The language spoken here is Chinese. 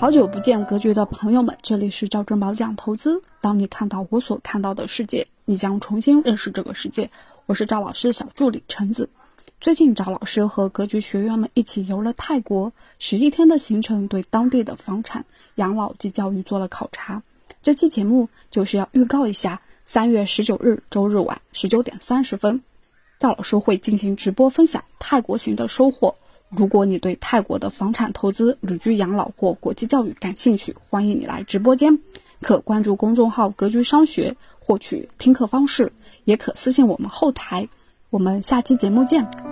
好久不见，格局的朋友们，这里是赵正宝讲投资。当你看到我所看到的世界，你将重新认识这个世界。我是赵老师小助理橙子。最近赵老师和格局学员们一起游了泰国，十一天的行程，对当地的房产、养老及教育做了考察。这期节目就是要预告一下，三月十九日周日晚十九点三十分，赵老师会进行直播分享泰国行的收获。如果你对泰国的房产投资、旅居养老或国际教育感兴趣，欢迎你来直播间，可关注公众号“格局商学”获取听课方式，也可私信我们后台。我们下期节目见。